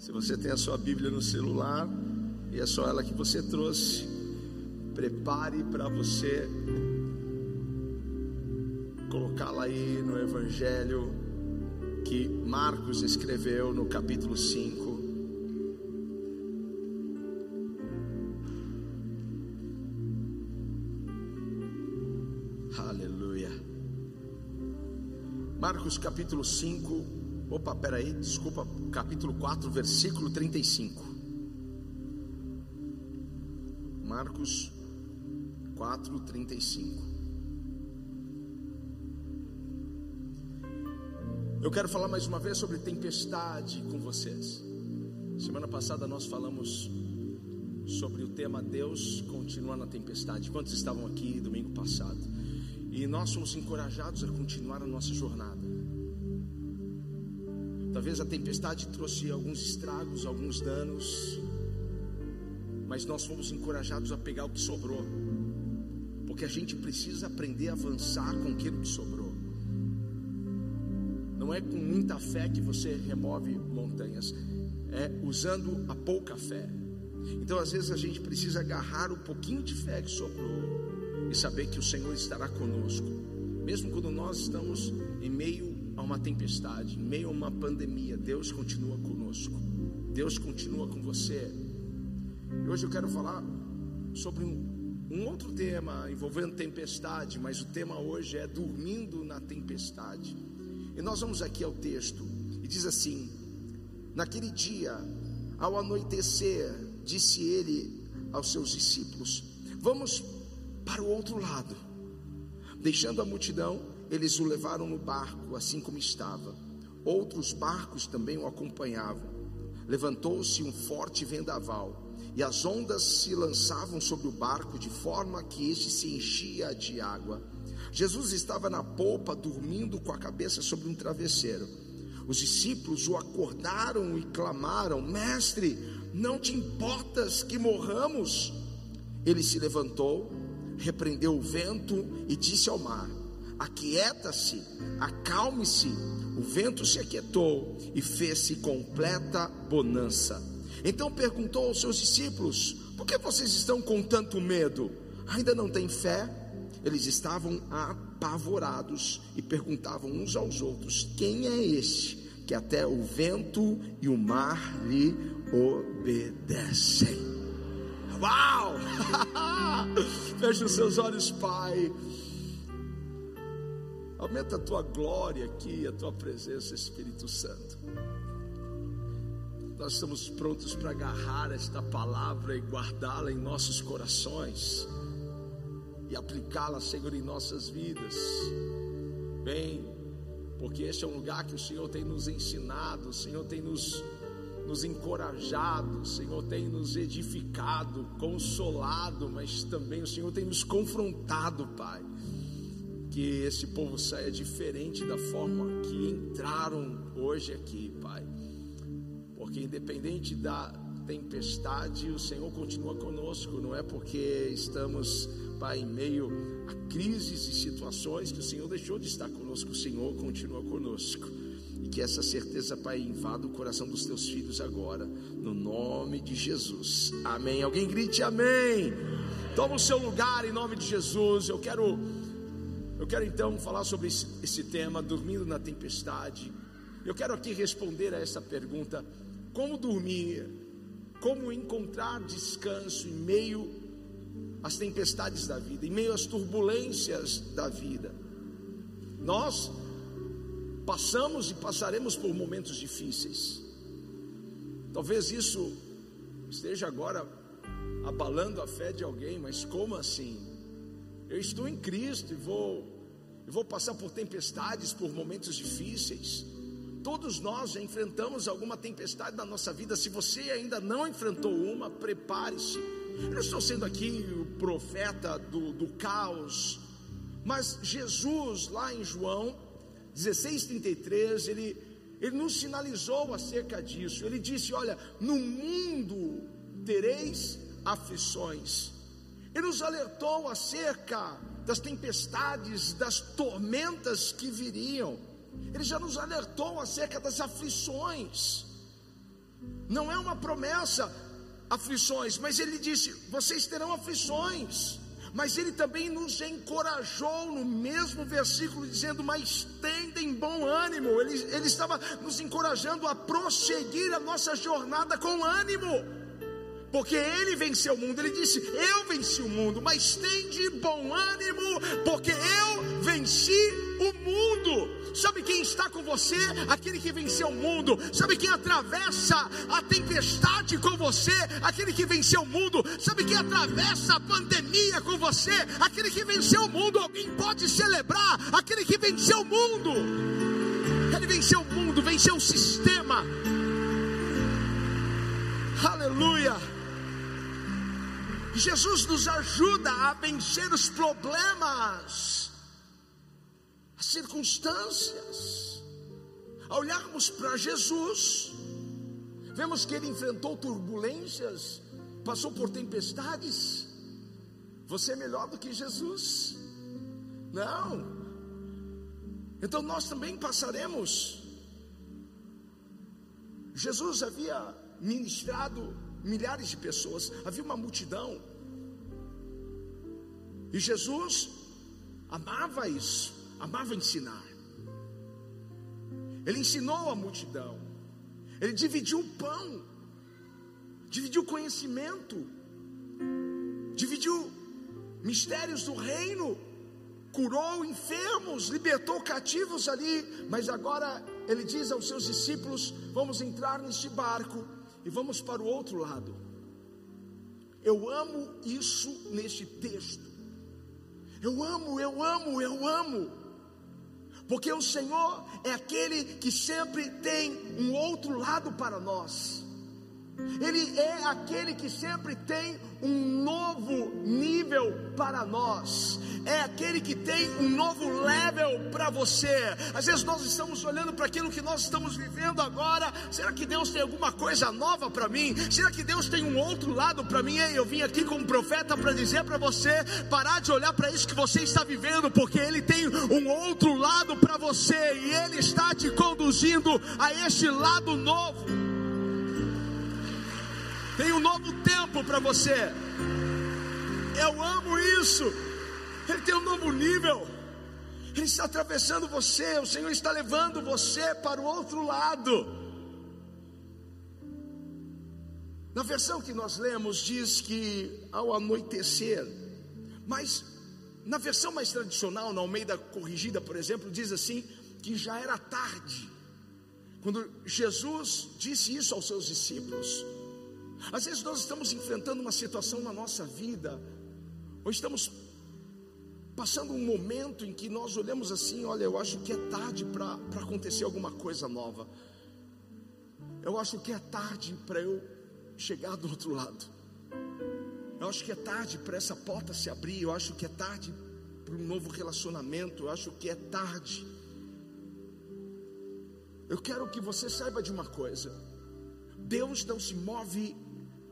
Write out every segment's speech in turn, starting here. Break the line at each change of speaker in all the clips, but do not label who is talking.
Se você tem a sua Bíblia no celular e é só ela que você trouxe, prepare para você colocá-la aí no Evangelho que Marcos escreveu no capítulo 5. Aleluia. Marcos capítulo 5. Opa, peraí, desculpa, capítulo 4, versículo 35. Marcos 4, 35. Eu quero falar mais uma vez sobre tempestade com vocês. Semana passada nós falamos sobre o tema Deus continua na tempestade. Quantos estavam aqui domingo passado? E nós somos encorajados a continuar a nossa jornada. Talvez a tempestade trouxe alguns estragos, alguns danos, mas nós fomos encorajados a pegar o que sobrou, porque a gente precisa aprender a avançar com aquilo que sobrou. Não é com muita fé que você remove montanhas, é usando a pouca fé. Então, às vezes, a gente precisa agarrar o pouquinho de fé que sobrou e saber que o Senhor estará conosco, mesmo quando nós estamos em meio a uma tempestade, em meio a uma pandemia. Deus continua conosco, Deus continua com você. E hoje eu quero falar sobre um, um outro tema envolvendo tempestade, mas o tema hoje é dormindo na tempestade. E nós vamos aqui ao texto, e diz assim: Naquele dia, ao anoitecer, disse ele aos seus discípulos: Vamos para o outro lado. Deixando a multidão, eles o levaram no barco, assim como estava. Outros barcos também o acompanhavam. Levantou-se um forte vendaval, e as ondas se lançavam sobre o barco de forma que este se enchia de água. Jesus estava na polpa, dormindo com a cabeça sobre um travesseiro. Os discípulos o acordaram e clamaram: Mestre, não te importas que morramos? Ele se levantou, repreendeu o vento e disse ao mar: Aquieta-se, acalme-se. O vento se aquietou e fez-se completa bonança. Então perguntou aos seus discípulos: Por que vocês estão com tanto medo? Ainda não têm fé? eles estavam apavorados e perguntavam uns aos outros: Quem é este que até o vento e o mar lhe obedecem? Uau! Feche os seus olhos, Pai. Aumenta a tua glória aqui, a tua presença, Espírito Santo. Nós estamos prontos para agarrar esta palavra e guardá-la em nossos corações e aplicá-la, Senhor, em nossas vidas. Bem, porque este é um lugar que o Senhor tem nos ensinado, o Senhor tem nos, nos encorajado, o Senhor tem nos edificado, consolado, mas também o Senhor tem nos confrontado, Pai. Que esse povo saia diferente da forma que entraram hoje aqui, Pai. Porque independente da tempestade, o Senhor continua conosco, não é porque estamos Pai, em meio a crises e situações que o Senhor deixou de estar conosco, o Senhor continua conosco. E que essa certeza, Pai, invada o coração dos teus filhos agora, no nome de Jesus. Amém. Alguém grite amém. Toma o seu lugar em nome de Jesus. Eu quero eu quero então falar sobre esse, tema, dormindo na tempestade. Eu quero aqui responder a essa pergunta: como dormir? Como encontrar descanso em meio as tempestades da vida, em meio às turbulências da vida. Nós passamos e passaremos por momentos difíceis. Talvez isso esteja agora abalando a fé de alguém, mas como assim? Eu estou em Cristo e vou, eu vou passar por tempestades, por momentos difíceis. Todos nós já enfrentamos alguma tempestade na nossa vida. Se você ainda não enfrentou uma, prepare-se eu não estou sendo aqui o profeta do, do caos, mas Jesus, lá em João 16,33, ele, ele nos sinalizou acerca disso. Ele disse: Olha, no mundo tereis aflições. Ele nos alertou acerca das tempestades, das tormentas que viriam. Ele já nos alertou acerca das aflições. não é uma promessa, aflições, mas ele disse: vocês terão aflições. Mas ele também nos encorajou no mesmo versículo, dizendo: Mas tendem bom ânimo. Ele, ele estava nos encorajando a prosseguir a nossa jornada com ânimo porque ele venceu o mundo. Ele disse: Eu venci o mundo, mas tem de bom ânimo, porque eu venci o mundo. Sabe quem está com você? Aquele que venceu o mundo. Sabe quem atravessa a tempestade com você? Aquele que venceu o mundo. Sabe quem atravessa a pandemia com você? Aquele que venceu o mundo. Alguém pode celebrar aquele que venceu o mundo. Ele venceu o mundo, venceu o sistema. Aleluia. Jesus nos ajuda a vencer os problemas, as circunstâncias. Ao olharmos para Jesus, vemos que ele enfrentou turbulências, passou por tempestades. Você é melhor do que Jesus? Não. Então nós também passaremos. Jesus havia ministrado milhares de pessoas, havia uma multidão. E Jesus amava isso, amava ensinar. Ele ensinou a multidão, ele dividiu o pão, dividiu conhecimento, dividiu mistérios do reino, curou enfermos, libertou cativos ali, mas agora ele diz aos seus discípulos: vamos entrar neste barco e vamos para o outro lado. Eu amo isso neste texto. Eu amo, eu amo, eu amo. Porque o Senhor é aquele que sempre tem um outro lado para nós. Ele é aquele que sempre tem um novo nível para nós. É aquele que tem um novo level para você. Às vezes nós estamos olhando para aquilo que nós estamos vivendo agora. Será que Deus tem alguma coisa nova para mim? Será que Deus tem um outro lado para mim? Eu vim aqui como profeta para dizer para você parar de olhar para isso que você está vivendo, porque Ele tem um outro lado para você e Ele está te conduzindo a este lado novo. Tem um novo tempo para você. Eu amo isso. Ele tem um novo nível. Ele está atravessando você. O Senhor está levando você para o outro lado. Na versão que nós lemos, diz que ao anoitecer, mas na versão mais tradicional, na Almeida Corrigida, por exemplo, diz assim: que já era tarde, quando Jesus disse isso aos seus discípulos. Às vezes nós estamos enfrentando uma situação na nossa vida, ou estamos passando um momento em que nós olhamos assim: olha, eu acho que é tarde para acontecer alguma coisa nova. Eu acho que é tarde para eu chegar do outro lado. Eu acho que é tarde para essa porta se abrir. Eu acho que é tarde para um novo relacionamento. Eu acho que é tarde. Eu quero que você saiba de uma coisa: Deus não se move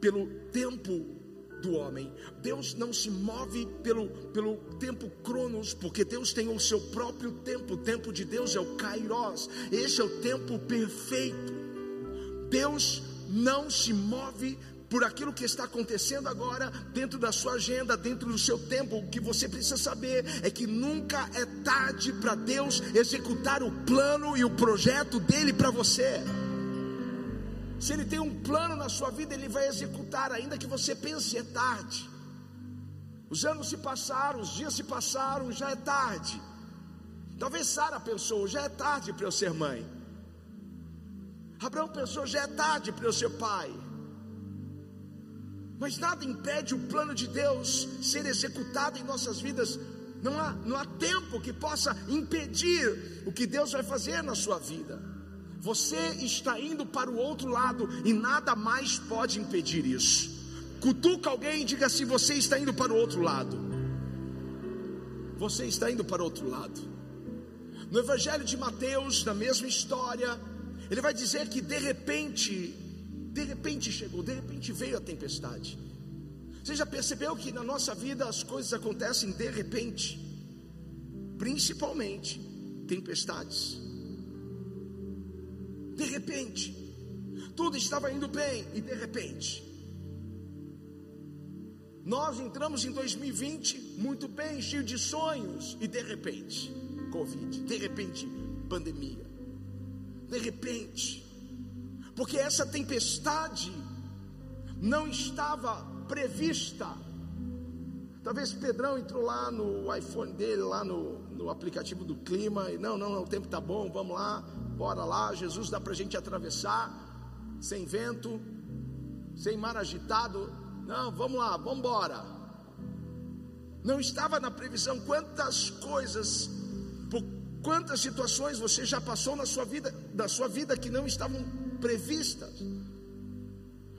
pelo tempo do homem. Deus não se move pelo, pelo tempo cronos, porque Deus tem o seu próprio tempo. O tempo de Deus é o kairos. Esse é o tempo perfeito. Deus não se move por aquilo que está acontecendo agora dentro da sua agenda, dentro do seu tempo. O que você precisa saber é que nunca é tarde para Deus executar o plano e o projeto dele para você. Se Ele tem um plano na sua vida, Ele vai executar, ainda que você pense é tarde. Os anos se passaram, os dias se passaram, já é tarde. Talvez Sara pensou, já é tarde para eu ser mãe. Abraão pensou, já é tarde para eu ser pai. Mas nada impede o plano de Deus ser executado em nossas vidas. Não há, não há tempo que possa impedir o que Deus vai fazer na sua vida. Você está indo para o outro lado e nada mais pode impedir isso. Cutuca alguém e diga assim: Você está indo para o outro lado. Você está indo para o outro lado. No Evangelho de Mateus, na mesma história, ele vai dizer que de repente, de repente chegou, de repente veio a tempestade. Você já percebeu que na nossa vida as coisas acontecem de repente, principalmente tempestades de repente. tudo estava indo bem, e de repente, nós entramos em 2020 muito bem, cheio de sonhos, e de repente, Covid, de repente, pandemia, de repente, porque essa tempestade não estava prevista. Talvez Pedrão entrou lá no iPhone dele, lá no, no aplicativo do clima, e não, não, não, o tempo está bom, vamos lá, bora lá, Jesus dá para a gente atravessar, sem vento, sem mar agitado, não, vamos lá, vamos embora. Não estava na previsão quantas coisas, por quantas situações você já passou na sua vida, na sua vida que não estavam previstas.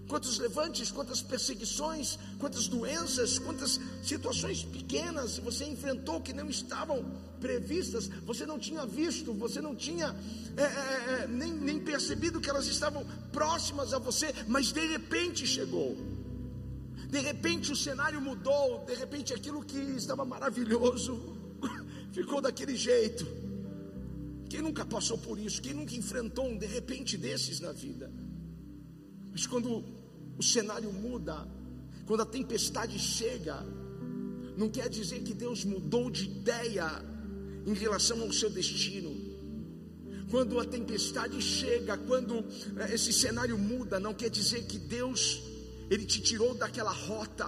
Quantos levantes, quantas perseguições, quantas doenças, quantas situações pequenas você enfrentou que não estavam previstas, você não tinha visto, você não tinha é, é, é, nem, nem percebido que elas estavam próximas a você, mas de repente chegou. De repente o cenário mudou, de repente aquilo que estava maravilhoso ficou daquele jeito. Quem nunca passou por isso? Quem nunca enfrentou um de repente desses na vida? Mas quando o cenário muda, quando a tempestade chega, não quer dizer que Deus mudou de ideia em relação ao seu destino. Quando a tempestade chega, quando eh, esse cenário muda, não quer dizer que Deus ele te tirou daquela rota,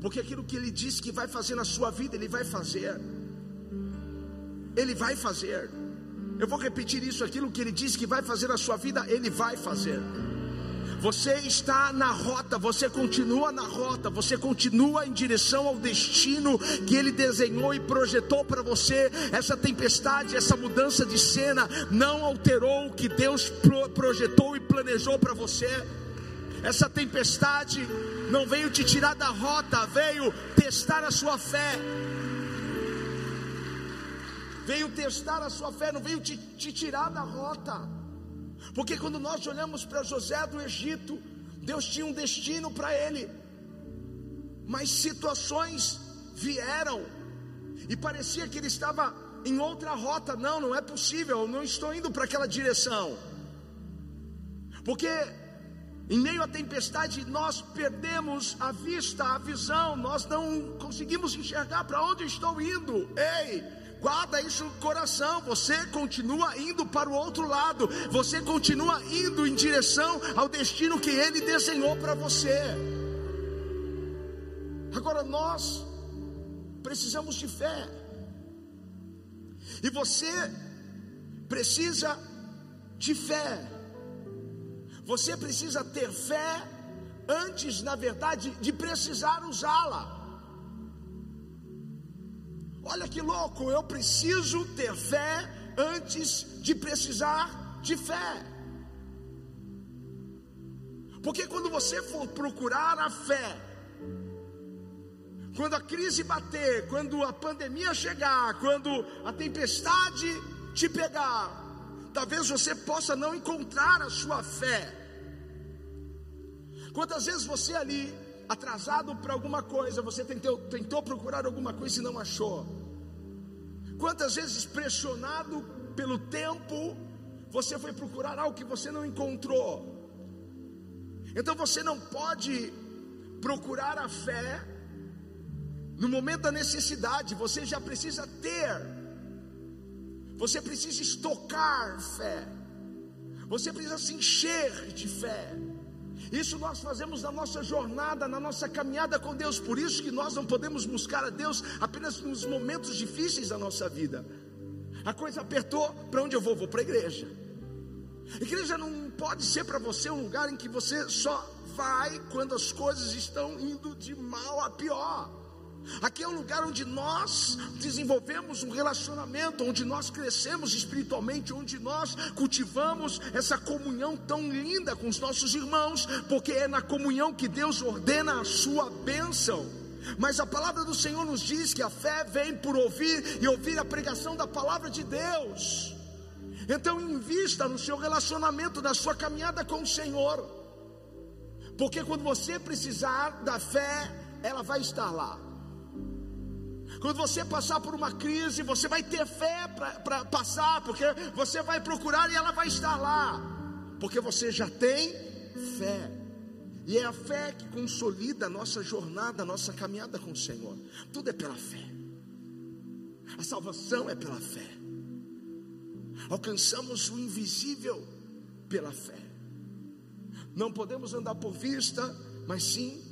porque aquilo que Ele disse que vai fazer na sua vida, Ele vai fazer. Ele vai fazer. Eu vou repetir isso: aquilo que Ele disse que vai fazer na sua vida, Ele vai fazer. Você está na rota, você continua na rota, você continua em direção ao destino que Ele desenhou e projetou para você. Essa tempestade, essa mudança de cena não alterou o que Deus projetou e planejou para você. Essa tempestade não veio te tirar da rota, veio testar a sua fé. Veio testar a sua fé, não veio te, te tirar da rota. Porque quando nós olhamos para José do Egito, Deus tinha um destino para ele. Mas situações vieram e parecia que ele estava em outra rota. Não, não é possível, eu não estou indo para aquela direção. Porque em meio à tempestade, nós perdemos a vista, a visão, nós não conseguimos enxergar para onde estou indo. Ei, guarda isso no coração. Você continua indo para o outro lado, você continua indo em direção ao destino que Ele desenhou para você. Agora nós precisamos de fé, e você precisa de fé. Você precisa ter fé antes, na verdade, de precisar usá-la. Olha que louco, eu preciso ter fé antes de precisar de fé. Porque quando você for procurar a fé, quando a crise bater, quando a pandemia chegar, quando a tempestade te pegar, talvez você possa não encontrar a sua fé Quantas vezes você ali, atrasado para alguma coisa, você tentou, tentou procurar alguma coisa e não achou? Quantas vezes pressionado pelo tempo, você foi procurar algo que você não encontrou? Então você não pode procurar a fé no momento da necessidade, você já precisa ter, você precisa estocar fé, você precisa se encher de fé. Isso nós fazemos na nossa jornada, na nossa caminhada com Deus. Por isso que nós não podemos buscar a Deus apenas nos momentos difíceis da nossa vida. A coisa apertou, para onde eu vou? Vou para a igreja. Igreja não pode ser para você um lugar em que você só vai quando as coisas estão indo de mal a pior. Aqui é um lugar onde nós desenvolvemos um relacionamento, onde nós crescemos espiritualmente, onde nós cultivamos essa comunhão tão linda com os nossos irmãos, porque é na comunhão que Deus ordena a sua bênção. Mas a palavra do Senhor nos diz que a fé vem por ouvir e ouvir a pregação da palavra de Deus. Então, invista no seu relacionamento, na sua caminhada com o Senhor, porque quando você precisar da fé, ela vai estar lá. Quando você passar por uma crise, você vai ter fé para passar, porque você vai procurar e ela vai estar lá. porque você já tem fé. E é a fé que consolida a nossa jornada, a nossa caminhada com o Senhor. Tudo é pela fé. A salvação é pela fé. Alcançamos o invisível pela fé. Não podemos andar por vista, mas sim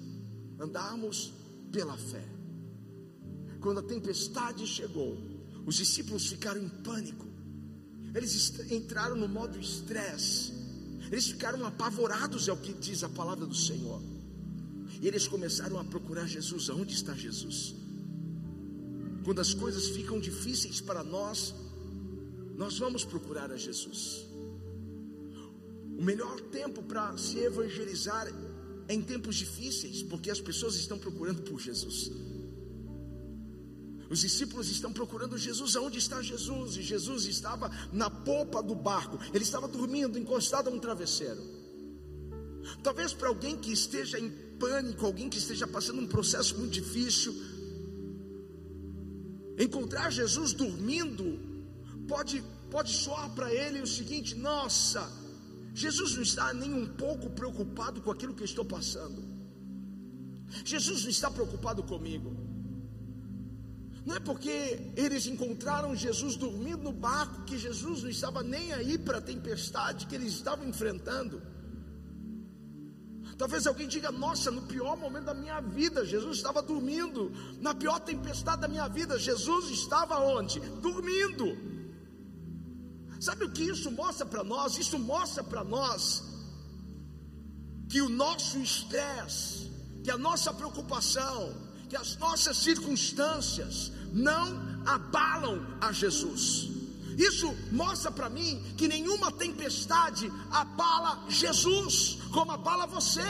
andarmos pela fé. Quando a tempestade chegou, os discípulos ficaram em pânico. Eles entraram no modo estresse. Eles ficaram apavorados, é o que diz a palavra do Senhor. E eles começaram a procurar Jesus. Aonde está Jesus? Quando as coisas ficam difíceis para nós, nós vamos procurar a Jesus. O melhor tempo para se evangelizar é em tempos difíceis, porque as pessoas estão procurando por Jesus. Os discípulos estão procurando Jesus. Aonde está Jesus? E Jesus estava na popa do barco. Ele estava dormindo, encostado a um travesseiro. Talvez para alguém que esteja em pânico, alguém que esteja passando um processo muito difícil, encontrar Jesus dormindo pode pode soar para ele o seguinte: nossa, Jesus não está nem um pouco preocupado com aquilo que eu estou passando. Jesus não está preocupado comigo. Não é porque eles encontraram Jesus dormindo no barco que Jesus não estava nem aí para a tempestade que eles estavam enfrentando. Talvez alguém diga: Nossa, no pior momento da minha vida, Jesus estava dormindo. Na pior tempestade da minha vida, Jesus estava onde? Dormindo. Sabe o que isso mostra para nós? Isso mostra para nós que o nosso estresse, que a nossa preocupação, que as nossas circunstâncias não abalam a Jesus. Isso mostra para mim que nenhuma tempestade abala Jesus, como abala você.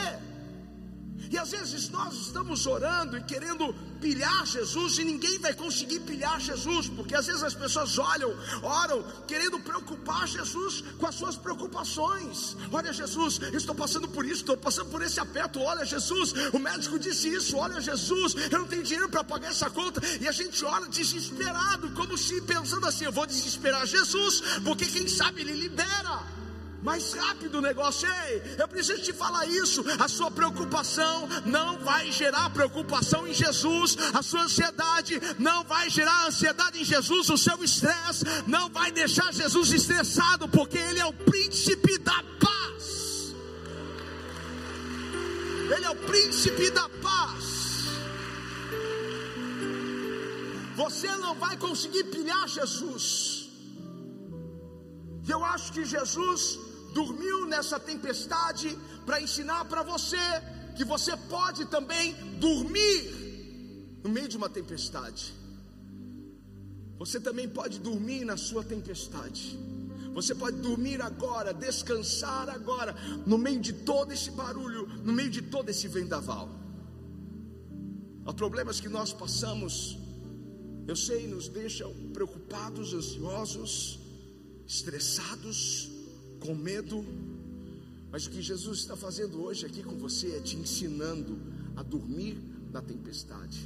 E às vezes nós estamos orando e querendo pilhar Jesus e ninguém vai conseguir pilhar Jesus, porque às vezes as pessoas olham, oram, querendo preocupar Jesus com as suas preocupações. Olha, Jesus, estou passando por isso, estou passando por esse aperto. Olha, Jesus, o médico disse isso. Olha, Jesus, eu não tenho dinheiro para pagar essa conta. E a gente ora desesperado, como se pensando assim: eu vou desesperar Jesus, porque quem sabe ele libera mais rápido o negócio. Ei, eu preciso te falar isso. A sua preocupação não vai gerar preocupação em Jesus. A sua ansiedade não vai gerar ansiedade em Jesus. O seu estresse não vai deixar Jesus estressado, porque Ele é o príncipe da paz. Ele é o príncipe da paz. Você não vai conseguir pilhar Jesus. Eu acho que Jesus dormiu nessa tempestade para ensinar para você que você pode também dormir no meio de uma tempestade. Você também pode dormir na sua tempestade. Você pode dormir agora, descansar agora, no meio de todo esse barulho, no meio de todo esse vendaval. Há problemas que nós passamos, eu sei, nos deixam preocupados, ansiosos, estressados, com medo, mas o que Jesus está fazendo hoje aqui com você é te ensinando a dormir na tempestade.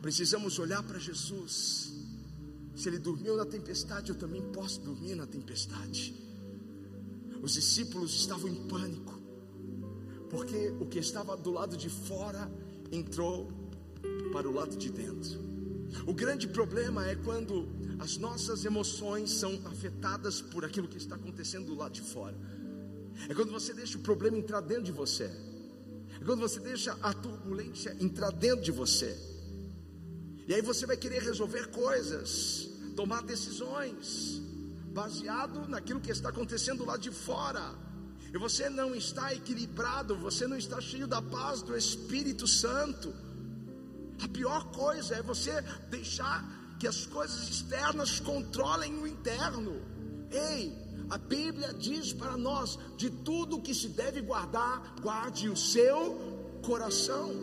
Precisamos olhar para Jesus. Se ele dormiu na tempestade, eu também posso dormir na tempestade. Os discípulos estavam em pânico, porque o que estava do lado de fora entrou para o lado de dentro. O grande problema é quando as nossas emoções são afetadas por aquilo que está acontecendo do lado de fora. É quando você deixa o problema entrar dentro de você. É quando você deixa a turbulência entrar dentro de você. E aí você vai querer resolver coisas, tomar decisões, baseado naquilo que está acontecendo lá de fora. E você não está equilibrado, você não está cheio da paz do Espírito Santo. A pior coisa é você deixar que as coisas externas controlem o interno. Ei, a Bíblia diz para nós: de tudo que se deve guardar, guarde o seu coração.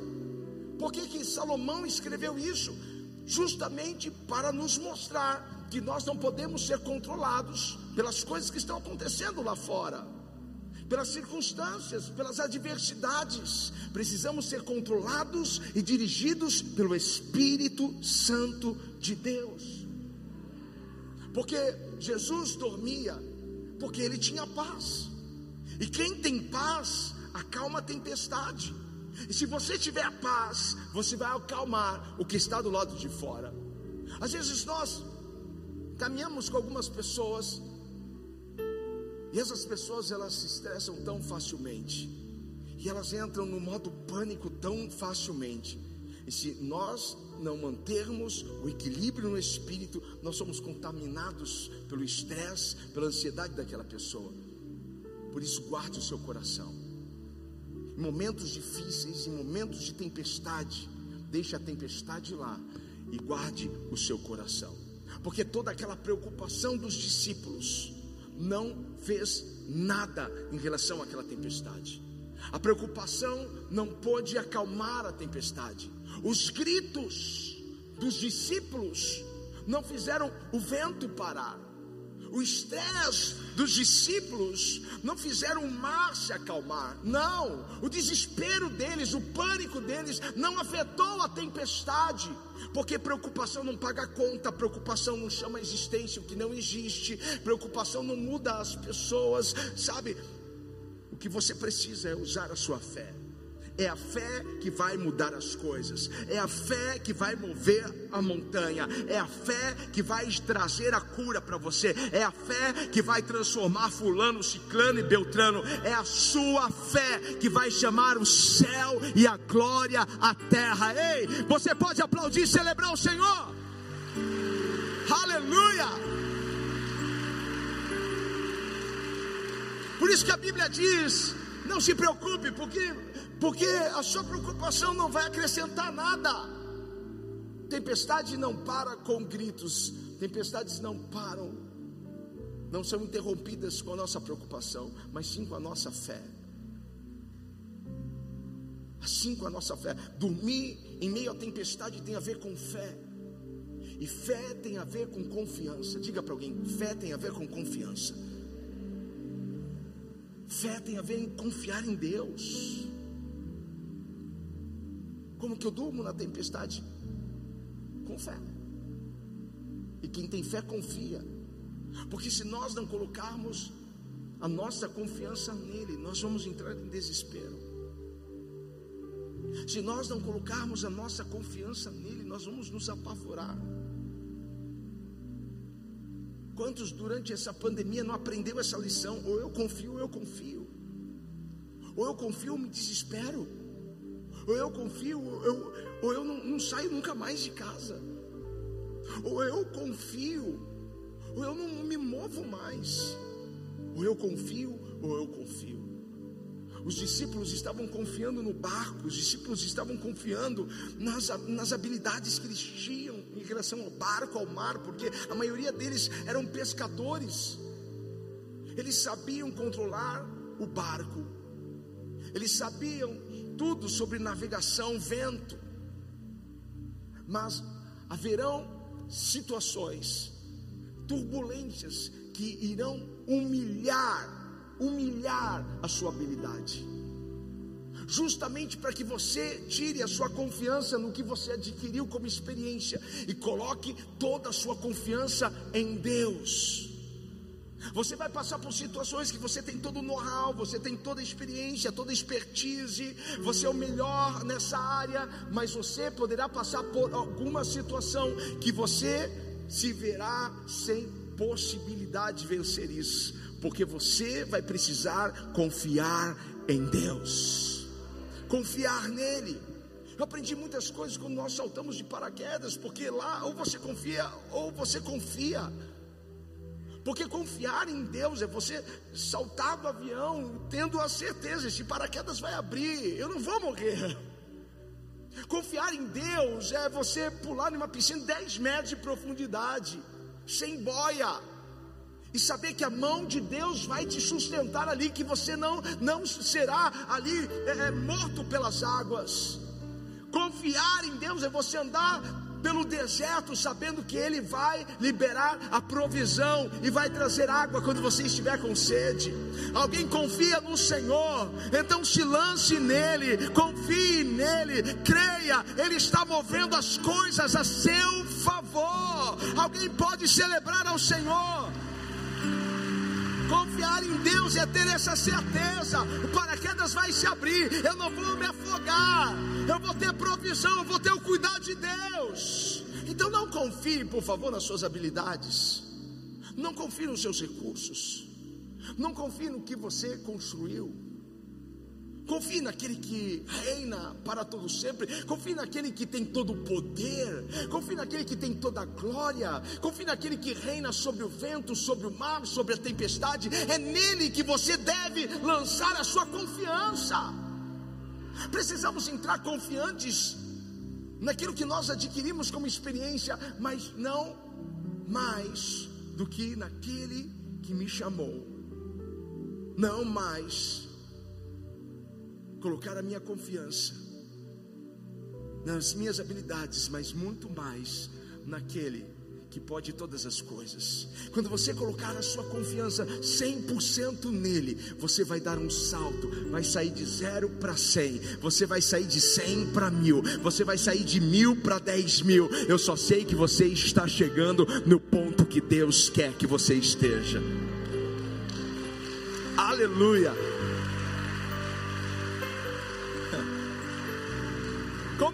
Por que, que Salomão escreveu isso? Justamente para nos mostrar que nós não podemos ser controlados pelas coisas que estão acontecendo lá fora pelas circunstâncias, pelas adversidades. Precisamos ser controlados e dirigidos pelo Espírito Santo de Deus. Porque Jesus dormia, porque ele tinha paz. E quem tem paz, acalma a tempestade. E se você tiver paz, você vai acalmar o que está do lado de fora. Às vezes nós caminhamos com algumas pessoas e essas pessoas elas se estressam tão facilmente e elas entram no modo pânico tão facilmente. E se nós não mantermos o equilíbrio no espírito, nós somos contaminados pelo estresse, pela ansiedade daquela pessoa. Por isso, guarde o seu coração. Em momentos difíceis, em momentos de tempestade, deixe a tempestade lá e guarde o seu coração. Porque toda aquela preocupação dos discípulos não fez nada em relação àquela tempestade. A preocupação não pôde acalmar a tempestade. Os gritos dos discípulos não fizeram o vento parar. O estresse dos discípulos não fizeram o mar se acalmar. Não, o desespero deles, o pânico deles não afetou a tempestade. Porque preocupação não paga conta, preocupação não chama a existência o que não existe, preocupação não muda as pessoas, sabe? O que você precisa é usar a sua fé. É a fé que vai mudar as coisas, é a fé que vai mover a montanha, é a fé que vai trazer a cura para você, é a fé que vai transformar Fulano, Ciclano e Beltrano, é a sua fé que vai chamar o céu e a glória à terra. Ei, você pode aplaudir e celebrar o Senhor, aleluia. Por isso que a Bíblia diz: não se preocupe, porque porque a sua preocupação não vai acrescentar nada. Tempestade não para com gritos, tempestades não param, não são interrompidas com a nossa preocupação, mas sim com a nossa fé. Assim com a nossa fé. Dormir em meio à tempestade tem a ver com fé. E fé tem a ver com confiança. Diga para alguém: fé tem a ver com confiança. Fé tem a ver em confiar em Deus. Como que eu durmo na tempestade? Com fé. E quem tem fé confia. Porque se nós não colocarmos a nossa confiança nele, nós vamos entrar em desespero. Se nós não colocarmos a nossa confiança nele, nós vamos nos apavorar. Quantos durante essa pandemia não aprendeu essa lição? Ou eu confio, ou eu confio. Ou eu confio, ou me desespero ou eu confio, ou eu, ou eu não, não saio nunca mais de casa, ou eu confio, ou eu não me movo mais, ou eu confio, ou eu confio. Os discípulos estavam confiando no barco, os discípulos estavam confiando nas, nas habilidades que eles tinham em relação ao barco, ao mar, porque a maioria deles eram pescadores, eles sabiam controlar o barco, eles sabiam tudo sobre navegação, vento. Mas haverão situações, turbulências que irão humilhar, humilhar a sua habilidade. Justamente para que você tire a sua confiança no que você adquiriu como experiência e coloque toda a sua confiança em Deus. Você vai passar por situações que você tem todo o know-how, você tem toda a experiência, toda a expertise, você é o melhor nessa área, mas você poderá passar por alguma situação que você se verá sem possibilidade de vencer isso, porque você vai precisar confiar em Deus, confiar nele. Eu aprendi muitas coisas quando nós saltamos de paraquedas, porque lá ou você confia ou você confia. Porque confiar em Deus é você saltar do avião tendo a certeza: esse paraquedas vai abrir, eu não vou morrer. Confiar em Deus é você pular numa piscina de 10 metros de profundidade, sem boia, e saber que a mão de Deus vai te sustentar ali, que você não, não será ali é, é, morto pelas águas. Confiar em Deus é você andar pelo deserto, sabendo que Ele vai liberar a provisão e vai trazer água quando você estiver com sede. Alguém confia no Senhor, então se lance nele, confie nele, creia, Ele está movendo as coisas a seu favor. Alguém pode celebrar ao Senhor. Confiar em Deus é ter essa certeza. O paraquedas vai se abrir. Eu não vou me afogar. Eu vou ter provisão. Eu vou ter o cuidado de Deus. Então não confie, por favor, nas suas habilidades. Não confie nos seus recursos. Não confie no que você construiu. Confie naquele que reina para todo sempre. Confie naquele que tem todo o poder. Confie naquele que tem toda a glória. Confie naquele que reina sobre o vento, sobre o mar, sobre a tempestade. É nele que você deve lançar a sua confiança. Precisamos entrar confiantes naquilo que nós adquirimos como experiência, mas não mais do que naquele que me chamou. Não mais colocar a minha confiança nas minhas habilidades, mas muito mais naquele que pode todas as coisas. Quando você colocar a sua confiança 100% nele, você vai dar um salto, vai sair de zero para 100, você vai sair de 100 para mil, você vai sair de mil para 10 mil. Eu só sei que você está chegando no ponto que Deus quer que você esteja. Aleluia.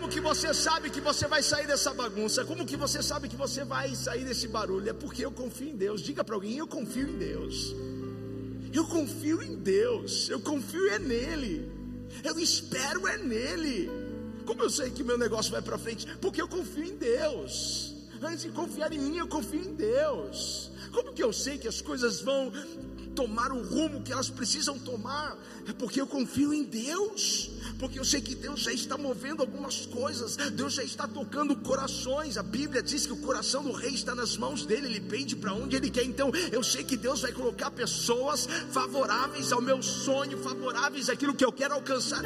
Que você sabe que você vai sair dessa bagunça? Como que você sabe que você vai sair desse barulho? É porque eu confio em Deus. Diga para alguém: eu confio em Deus. Eu confio em Deus. Eu confio é nele. Eu espero é nele. Como eu sei que meu negócio vai para frente? Porque eu confio em Deus. Antes de confiar em mim, eu confio em Deus. Como que eu sei que as coisas vão tomar o rumo que elas precisam tomar? É porque eu confio em Deus porque eu sei que Deus já está movendo algumas coisas, Deus já está tocando corações. A Bíblia diz que o coração do rei está nas mãos dele, ele pende para onde ele quer. Então eu sei que Deus vai colocar pessoas favoráveis ao meu sonho, favoráveis àquilo que eu quero alcançar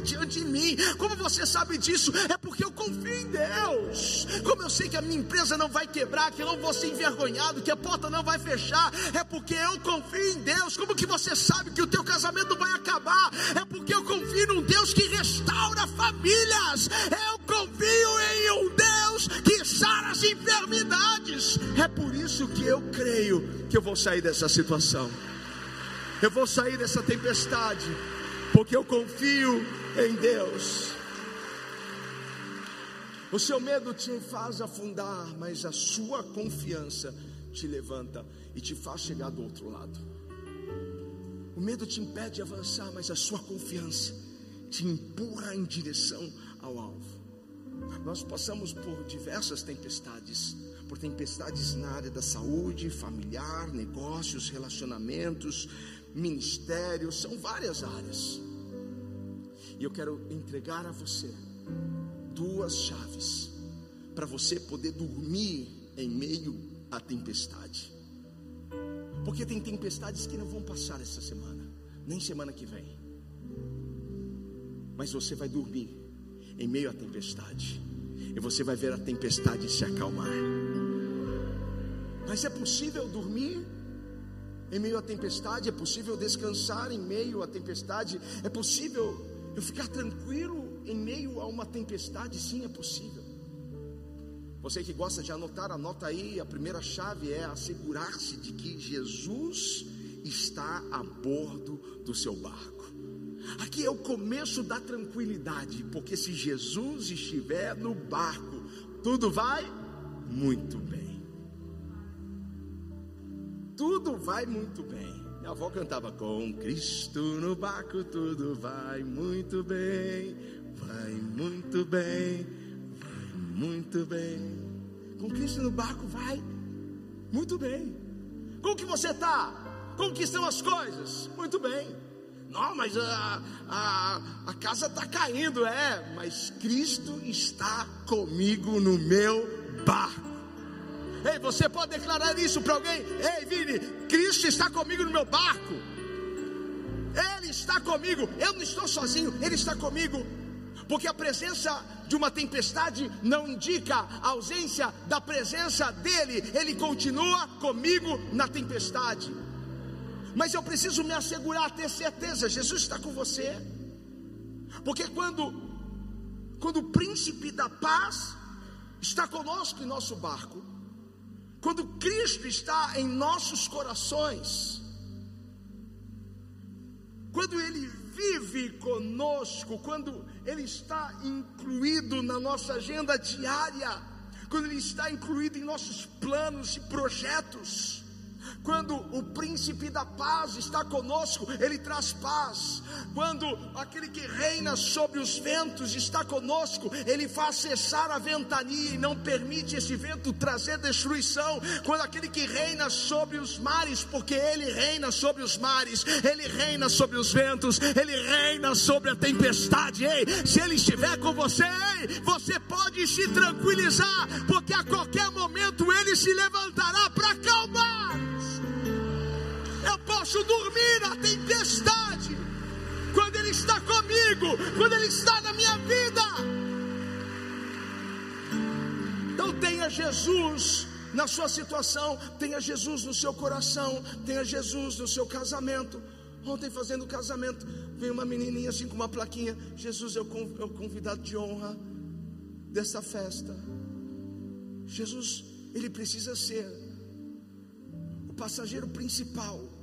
diante de mim. Como você sabe disso? É porque eu confio em Deus. Como eu sei que a minha empresa não vai quebrar, que eu não vou ser envergonhado, que a porta não vai fechar, é porque eu confio em Deus. Como que você sabe que o teu casamento vai acabar? É porque eu confio num Deus que restaura famílias. Eu confio em um Deus que sara as enfermidades. É por isso que eu creio que eu vou sair dessa situação. Eu vou sair dessa tempestade porque eu confio em Deus. O seu medo te faz afundar, mas a sua confiança te levanta e te faz chegar do outro lado. O medo te impede de avançar, mas a sua confiança te empurra em direção ao alvo. Nós passamos por diversas tempestades, por tempestades na área da saúde, familiar, negócios, relacionamentos, ministério, são várias áreas. E eu quero entregar a você duas chaves para você poder dormir em meio à tempestade. Porque tem tempestades que não vão passar essa semana, nem semana que vem. Mas você vai dormir em meio à tempestade. E você vai ver a tempestade se acalmar. Mas é possível dormir em meio à tempestade, é possível descansar em meio à tempestade, é possível eu ficar tranquilo em meio a uma tempestade, sim, é possível. Você que gosta de anotar, anota aí. A primeira chave é assegurar-se de que Jesus está a bordo do seu barco. Aqui é o começo da tranquilidade, porque se Jesus estiver no barco, tudo vai muito bem. Tudo vai muito bem. Minha avó cantava com Cristo no barco, tudo vai muito bem, vai muito bem, vai muito bem. Com Cristo no barco vai muito bem. Como que você está? Como que estão as coisas? Muito bem. Não, mas a, a, a casa está caindo, é, mas Cristo está comigo no meu barco. Ei, você pode declarar isso para alguém? Ei, Vini, Cristo está comigo no meu barco. Ele está comigo. Eu não estou sozinho, Ele está comigo. Porque a presença de uma tempestade não indica a ausência da presença dele. Ele continua comigo na tempestade. Mas eu preciso me assegurar, ter certeza, Jesus está com você. Porque quando quando o príncipe da paz está conosco em nosso barco, quando Cristo está em nossos corações, quando Ele vive conosco, quando Ele está incluído na nossa agenda diária, quando Ele está incluído em nossos planos e projetos, quando o príncipe da paz está conosco, ele traz paz. Quando aquele que reina sobre os ventos está conosco, ele faz cessar a ventania e não permite esse vento trazer destruição. Quando aquele que reina sobre os mares, porque ele reina sobre os mares, ele reina sobre os ventos, ele reina sobre a tempestade. Ei, se ele estiver com você, ei, você pode se tranquilizar, porque a qualquer momento ele se levantará para acalmar eu posso dormir na tempestade, quando Ele está comigo, quando Ele está na minha vida. Então tenha Jesus na sua situação, tenha Jesus no seu coração, tenha Jesus no seu casamento. Ontem fazendo casamento, veio uma menininha assim com uma plaquinha: Jesus é o convidado de honra dessa festa. Jesus, ele precisa ser o passageiro principal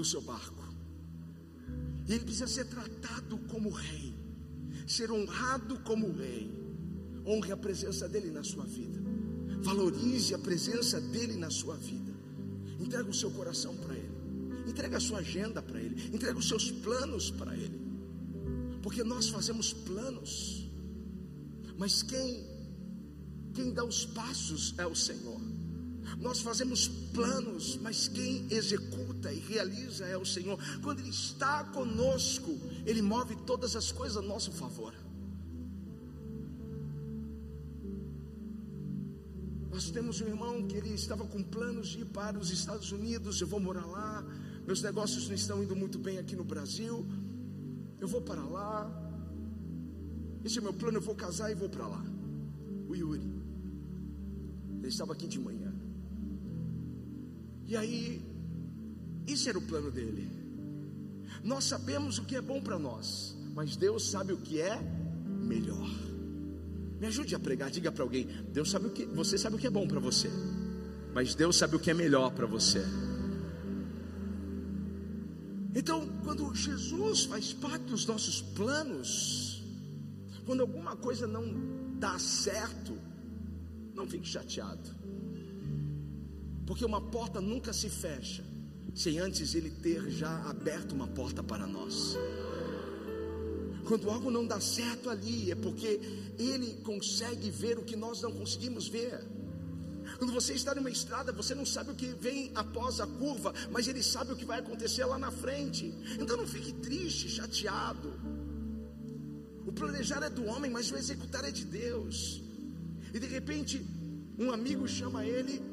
do seu barco. E ele precisa ser tratado como rei, ser honrado como rei. Honre a presença dele na sua vida, valorize a presença dele na sua vida. Entrega o seu coração para ele, entrega a sua agenda para ele, entrega os seus planos para ele, porque nós fazemos planos, mas quem quem dá os passos é o Senhor. Nós fazemos planos, mas quem executa e realiza é o Senhor. Quando Ele está conosco, Ele move todas as coisas a nosso favor. Nós temos um irmão que ele estava com planos de ir para os Estados Unidos. Eu vou morar lá. Meus negócios não estão indo muito bem aqui no Brasil. Eu vou para lá. Esse é meu plano. Eu vou casar e vou para lá. O Yuri. Ele estava aqui de manhã. E aí, isso era o plano dele. Nós sabemos o que é bom para nós, mas Deus sabe o que é melhor. Me ajude a pregar, diga para alguém: Deus sabe o que, você sabe o que é bom para você, mas Deus sabe o que é melhor para você. Então, quando Jesus faz parte dos nossos planos, quando alguma coisa não dá certo, não fique chateado. Porque uma porta nunca se fecha sem antes ele ter já aberto uma porta para nós. Quando algo não dá certo ali, é porque ele consegue ver o que nós não conseguimos ver. Quando você está numa estrada, você não sabe o que vem após a curva, mas ele sabe o que vai acontecer lá na frente. Então não fique triste, chateado. O planejar é do homem, mas o executar é de Deus. E de repente, um amigo chama ele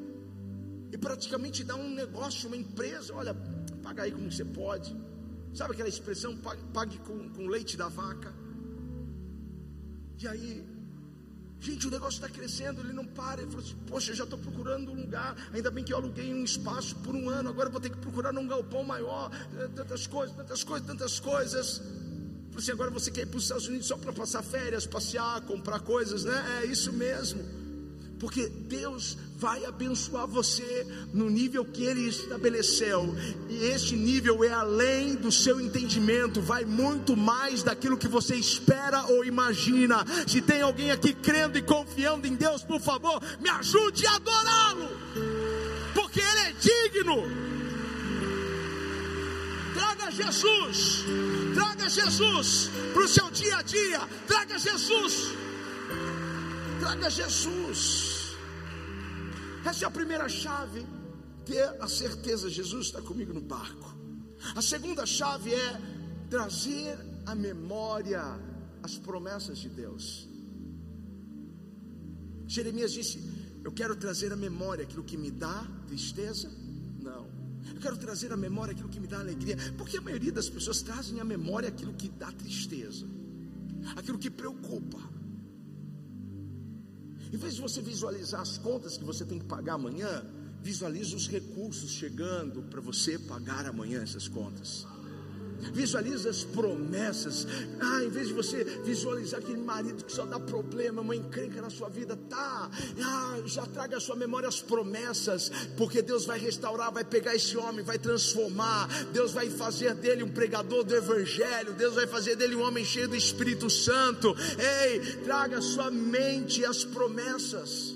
e praticamente dá um negócio, uma empresa, olha, paga aí como você pode. Sabe aquela expressão, pague, com, com leite da vaca. E aí, gente, o negócio está crescendo, ele não para. Ele falou assim: Poxa, eu já estou procurando um lugar. Ainda bem que eu aluguei um espaço por um ano. Agora vou ter que procurar um galpão maior. Eh, tantas coisas, tantas coisas, tantas coisas. Falei assim: Agora você quer ir para os Estados Unidos só para passar férias, passear, comprar coisas, né? É isso mesmo. Porque Deus vai abençoar você no nível que Ele estabeleceu, e este nível é além do seu entendimento, vai muito mais daquilo que você espera ou imagina. Se tem alguém aqui crendo e confiando em Deus, por favor, me ajude a adorá-lo, porque Ele é digno. Traga Jesus, traga Jesus para o seu dia a dia, traga Jesus, traga Jesus. Essa é a primeira chave, ter a certeza, Jesus está comigo no barco. A segunda chave é trazer à memória as promessas de Deus. Jeremias disse: Eu quero trazer à memória aquilo que me dá tristeza. Não, eu quero trazer à memória aquilo que me dá alegria, porque a maioria das pessoas trazem à memória aquilo que dá tristeza, aquilo que preocupa. Em vez de você visualizar as contas que você tem que pagar amanhã, visualize os recursos chegando para você pagar amanhã essas contas. Visualiza as promessas. Ah, em vez de você visualizar aquele marido que só dá problema, uma encrenca na sua vida, tá? Ah, já traga à sua memória as promessas, porque Deus vai restaurar, vai pegar esse homem, vai transformar. Deus vai fazer dele um pregador do evangelho. Deus vai fazer dele um homem cheio do Espírito Santo. Ei, traga à sua mente as promessas.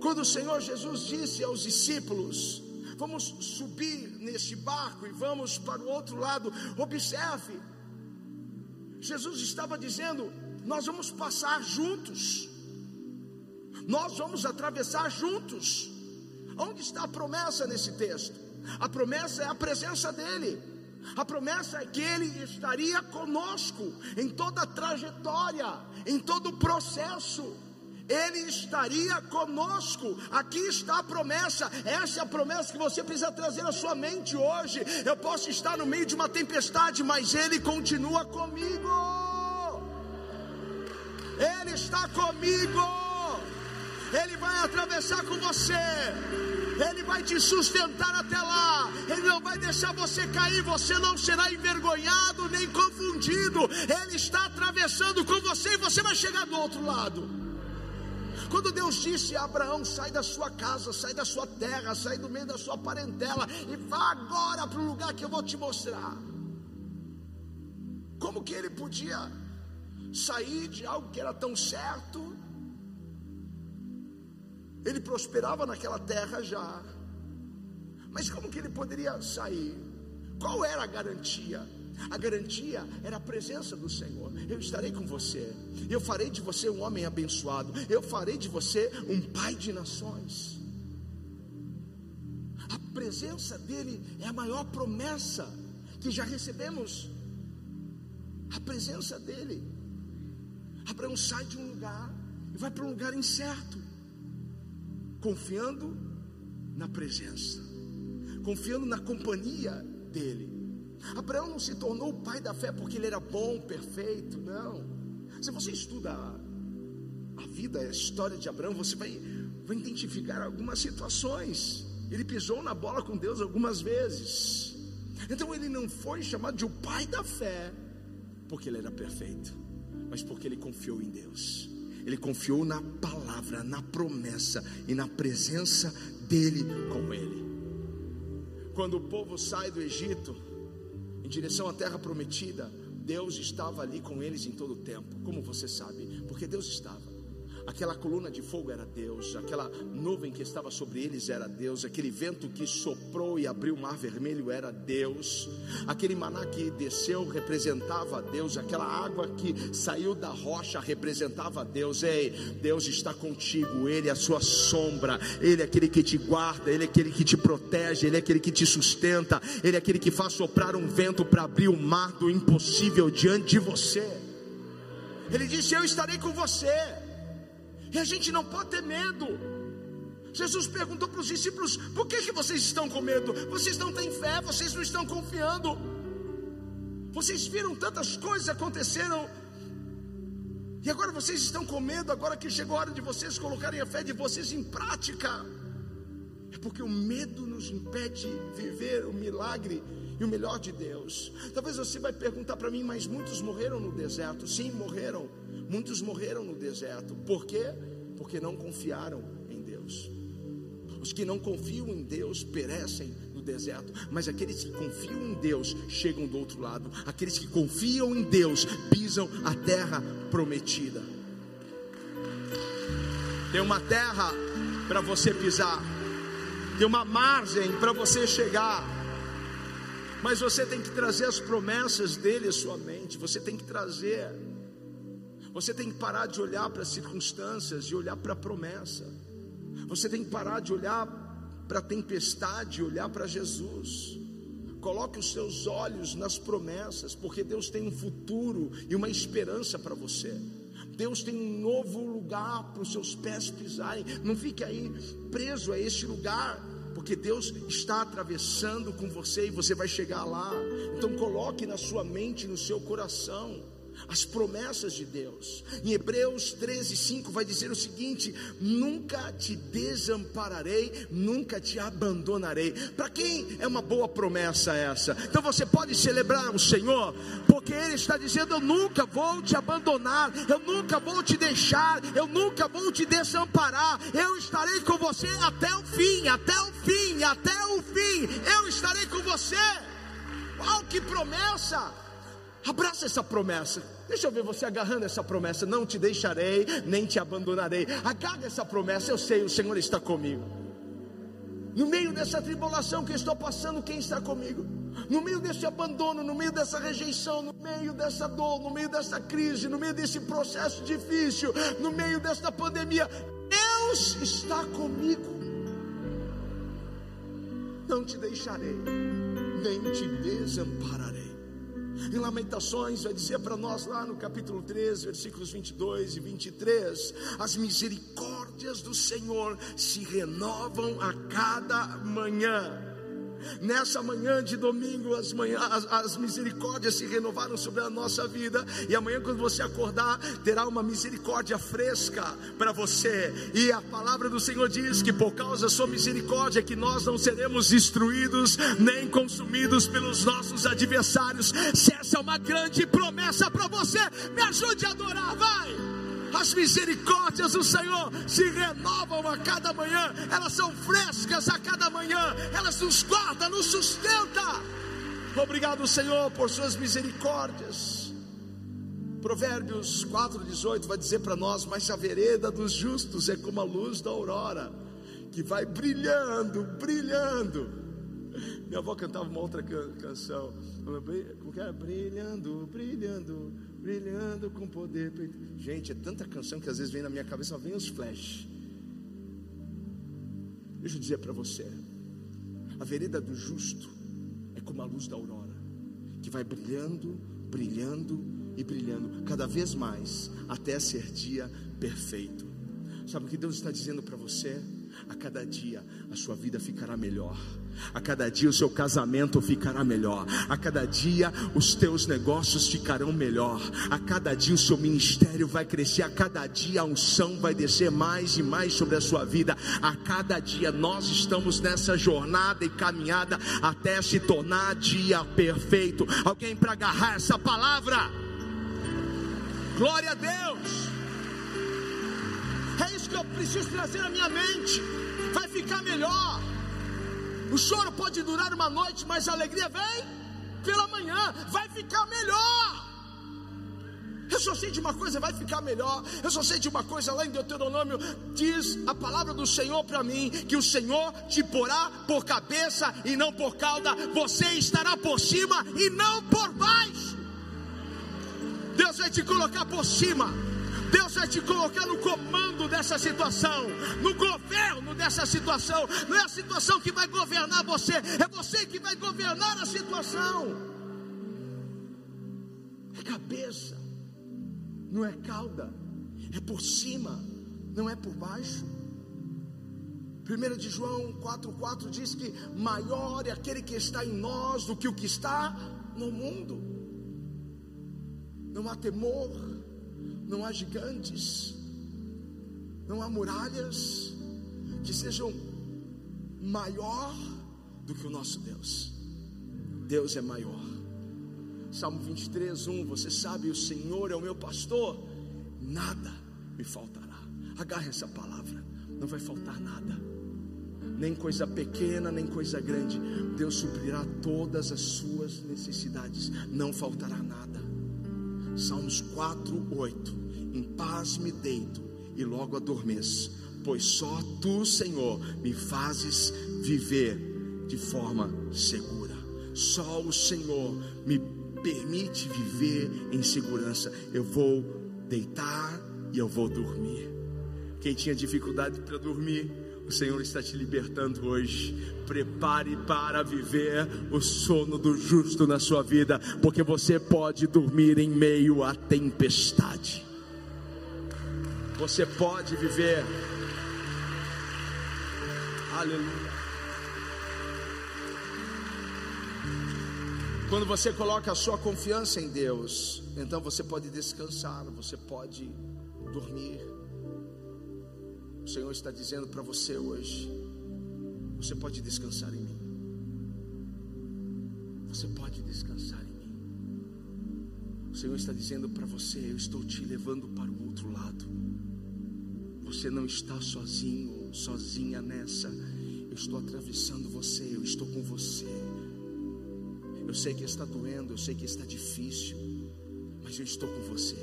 Quando o Senhor Jesus disse aos discípulos: Vamos subir nesse barco e vamos para o outro lado. Observe, Jesus estava dizendo: Nós vamos passar juntos, nós vamos atravessar juntos. Onde está a promessa nesse texto? A promessa é a presença dEle. A promessa é que Ele estaria conosco em toda a trajetória, em todo o processo. Ele estaria conosco. Aqui está a promessa. Essa é a promessa que você precisa trazer à sua mente hoje. Eu posso estar no meio de uma tempestade, mas Ele continua comigo. Ele está comigo. Ele vai atravessar com você. Ele vai te sustentar até lá. Ele não vai deixar você cair. Você não será envergonhado nem confundido. Ele está atravessando com você e você vai chegar do outro lado. Quando Deus disse a Abraão: sai da sua casa, sai da sua terra, sai do meio da sua parentela e vá agora para o lugar que eu vou te mostrar. Como que ele podia sair de algo que era tão certo? Ele prosperava naquela terra já. Mas como que ele poderia sair? Qual era a garantia? A garantia era a presença do Senhor. Eu estarei com você. Eu farei de você um homem abençoado. Eu farei de você um pai de nações. A presença dele é a maior promessa que já recebemos. A presença dele. Abraão sai de um lugar e vai para um lugar incerto, confiando na presença, confiando na companhia dele. Abraão não se tornou o pai da fé porque ele era bom, perfeito, não. Se você estuda a vida, a história de Abraão, você vai, vai identificar algumas situações. Ele pisou na bola com Deus algumas vezes. Então ele não foi chamado de o pai da fé porque ele era perfeito, mas porque ele confiou em Deus. Ele confiou na palavra, na promessa e na presença dele com ele. Quando o povo sai do Egito, em direção à terra prometida, Deus estava ali com eles em todo o tempo. Como você sabe? Porque Deus estava. Aquela coluna de fogo era Deus, aquela nuvem que estava sobre eles era Deus, aquele vento que soprou e abriu o mar vermelho era Deus, aquele maná que desceu representava Deus, aquela água que saiu da rocha representava Deus. Ei, Deus está contigo, Ele é a sua sombra, Ele é aquele que te guarda, Ele é aquele que te protege, Ele é aquele que te sustenta, Ele é aquele que faz soprar um vento para abrir o mar do impossível diante de você. Ele disse: Eu estarei com você. E a gente não pode ter medo. Jesus perguntou para os discípulos: por que, que vocês estão com medo? Vocês não têm fé, vocês não estão confiando. Vocês viram tantas coisas aconteceram. E agora vocês estão com medo, agora que chegou a hora de vocês colocarem a fé de vocês em prática. É porque o medo nos impede de viver o milagre e o melhor de Deus. Talvez você vai perguntar para mim, mas muitos morreram no deserto. Sim, morreram. Muitos morreram no deserto. Por quê? Porque não confiaram em Deus. Os que não confiam em Deus perecem no deserto, mas aqueles que confiam em Deus chegam do outro lado. Aqueles que confiam em Deus pisam a terra prometida. Tem uma terra para você pisar, tem uma margem para você chegar. Mas você tem que trazer as promessas dele à sua mente, você tem que trazer você tem que parar de olhar para as circunstâncias e olhar para a promessa. Você tem que parar de olhar para a tempestade e olhar para Jesus. Coloque os seus olhos nas promessas, porque Deus tem um futuro e uma esperança para você. Deus tem um novo lugar para os seus pés pisarem. Não fique aí preso a este lugar, porque Deus está atravessando com você e você vai chegar lá. Então coloque na sua mente, no seu coração as promessas de Deus. Em Hebreus 13, 5 vai dizer o seguinte: Nunca te desampararei, nunca te abandonarei. Para quem é uma boa promessa essa? Então você pode celebrar o Senhor, porque Ele está dizendo: Eu nunca vou te abandonar, eu nunca vou te deixar, eu nunca vou te desamparar, eu estarei com você até o fim, até o fim, até o fim, eu estarei com você. Uau, que promessa! Abraça essa promessa. Deixa eu ver você agarrando essa promessa. Não te deixarei, nem te abandonarei. Agarra essa promessa. Eu sei, o Senhor está comigo. No meio dessa tribulação que eu estou passando, quem está comigo? No meio desse abandono, no meio dessa rejeição, no meio dessa dor, no meio dessa crise, no meio desse processo difícil, no meio desta pandemia, Deus está comigo. Não te deixarei, nem te desampararei. Em Lamentações vai dizer para nós lá no capítulo 13, versículos 22 e 23, as misericórdias do Senhor se renovam a cada manhã. Nessa manhã de domingo, as, manhã, as, as, misericórdias se renovaram sobre a nossa vida. E amanhã, quando você acordar, terá uma misericórdia fresca para você. E a palavra do Senhor diz que por causa da sua misericórdia, que nós não seremos destruídos nem consumidos pelos nossos adversários. Se essa é uma grande promessa para você, me ajude a adorar, vai as misericórdias do Senhor se renovam a cada manhã, elas são frescas a cada manhã, elas nos guardam, nos sustenta. Obrigado, Senhor, por suas misericórdias. Provérbios 4,18 vai dizer para nós: Mas a vereda dos justos é como a luz da aurora, que vai brilhando, brilhando minha avó cantava uma outra canção. Como que era? Brilhando, brilhando, brilhando com poder. Gente, é tanta canção que às vezes vem na minha cabeça, só vem os flash. Deixa eu dizer para você: a vereda do justo é como a luz da aurora, que vai brilhando, brilhando e brilhando cada vez mais, até ser dia perfeito. Sabe o que Deus está dizendo para você? A cada dia a sua vida ficará melhor. A cada dia o seu casamento ficará melhor. A cada dia os teus negócios ficarão melhor. A cada dia o seu ministério vai crescer. A cada dia a unção vai descer mais e mais sobre a sua vida. A cada dia nós estamos nessa jornada e caminhada até se tornar dia perfeito. Alguém para agarrar essa palavra? Glória a Deus. É isso que eu preciso trazer na minha mente. Vai ficar melhor. O choro pode durar uma noite, mas a alegria vem pela manhã. Vai ficar melhor. Eu só sei de uma coisa, vai ficar melhor. Eu só sei de uma coisa, lá em Deuteronômio, diz a palavra do Senhor para mim: que o Senhor te porá por cabeça e não por cauda, você estará por cima e não por baixo. Deus vai te colocar por cima. Deus vai te colocar no comando dessa situação, no governo dessa situação. Não é a situação que vai governar você, é você que vai governar a situação. É cabeça, não é cauda, é por cima, não é por baixo. 1 de João 4,4 diz que maior é aquele que está em nós do que o que está no mundo. Não há temor, não há gigantes, não há muralhas que sejam maior do que o nosso Deus. Deus é maior. Salmo 23, 1, você sabe, o Senhor é o meu pastor, nada me faltará. Agarre essa palavra, não vai faltar nada, nem coisa pequena, nem coisa grande. Deus suprirá todas as suas necessidades, não faltará nada. Salmos 4, 8. Em paz me deito e logo adormeço, pois só tu, Senhor, me fazes viver de forma segura. Só o Senhor me permite viver em segurança. Eu vou deitar e eu vou dormir. Quem tinha dificuldade para dormir, o Senhor está te libertando hoje. Prepare para viver o sono do justo na sua vida, porque você pode dormir em meio à tempestade. Você pode viver. Aleluia. Quando você coloca a sua confiança em Deus, então você pode descansar, você pode dormir. O Senhor está dizendo para você hoje: você pode descansar em mim. Você pode descansar em mim. O Senhor está dizendo para você: eu estou te levando para o outro lado. Você não está sozinho, sozinha nessa. Eu estou atravessando você, eu estou com você. Eu sei que está doendo, eu sei que está difícil, mas eu estou com você.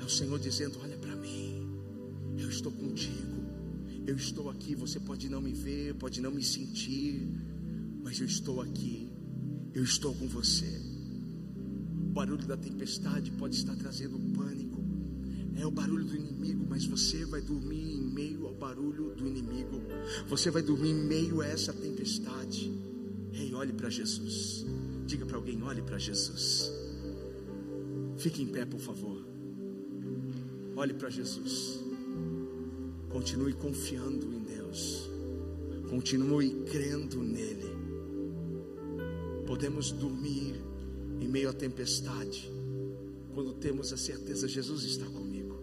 É o Senhor dizendo: Olha estou contigo, eu estou aqui. Você pode não me ver, pode não me sentir, mas eu estou aqui, eu estou com você. O barulho da tempestade pode estar trazendo pânico, é o barulho do inimigo, mas você vai dormir em meio ao barulho do inimigo, você vai dormir em meio a essa tempestade. Ei, olhe para Jesus. Diga para alguém: olhe para Jesus. Fique em pé, por favor. Olhe para Jesus. Continue confiando em Deus. Continue crendo nele. Podemos dormir em meio à tempestade quando temos a certeza Jesus está comigo.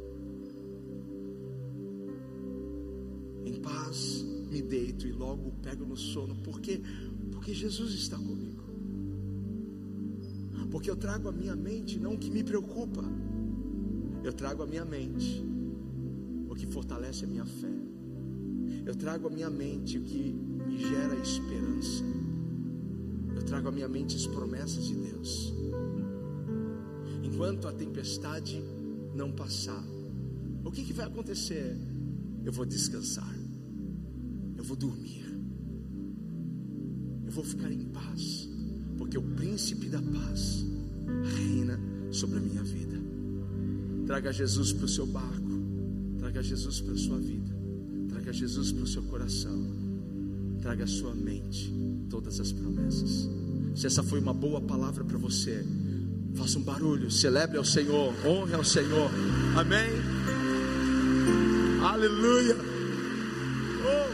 Em paz me deito e logo pego no sono, porque porque Jesus está comigo. Porque eu trago à minha mente não o que me preocupa, eu trago à minha mente o que fortalece a minha fé. Eu trago à minha mente o que me gera esperança. Eu trago à minha mente as promessas de Deus. Enquanto a tempestade não passar, o que, que vai acontecer? Eu vou descansar, eu vou dormir vou ficar em paz, porque o príncipe da paz reina sobre a minha vida. Traga Jesus para o seu barco, Jesus para a sua vida, traga Jesus para o seu coração, traga a sua mente todas as promessas. Se essa foi uma boa palavra para você, faça um barulho, celebre ao Senhor, honre ao Senhor, amém? Aleluia! Oh,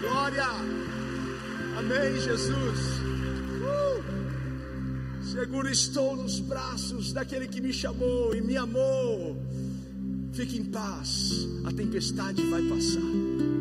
glória! Amém, Jesus. Uh! Seguro estou nos braços daquele que me chamou e me amou. Fique em paz, a tempestade vai passar.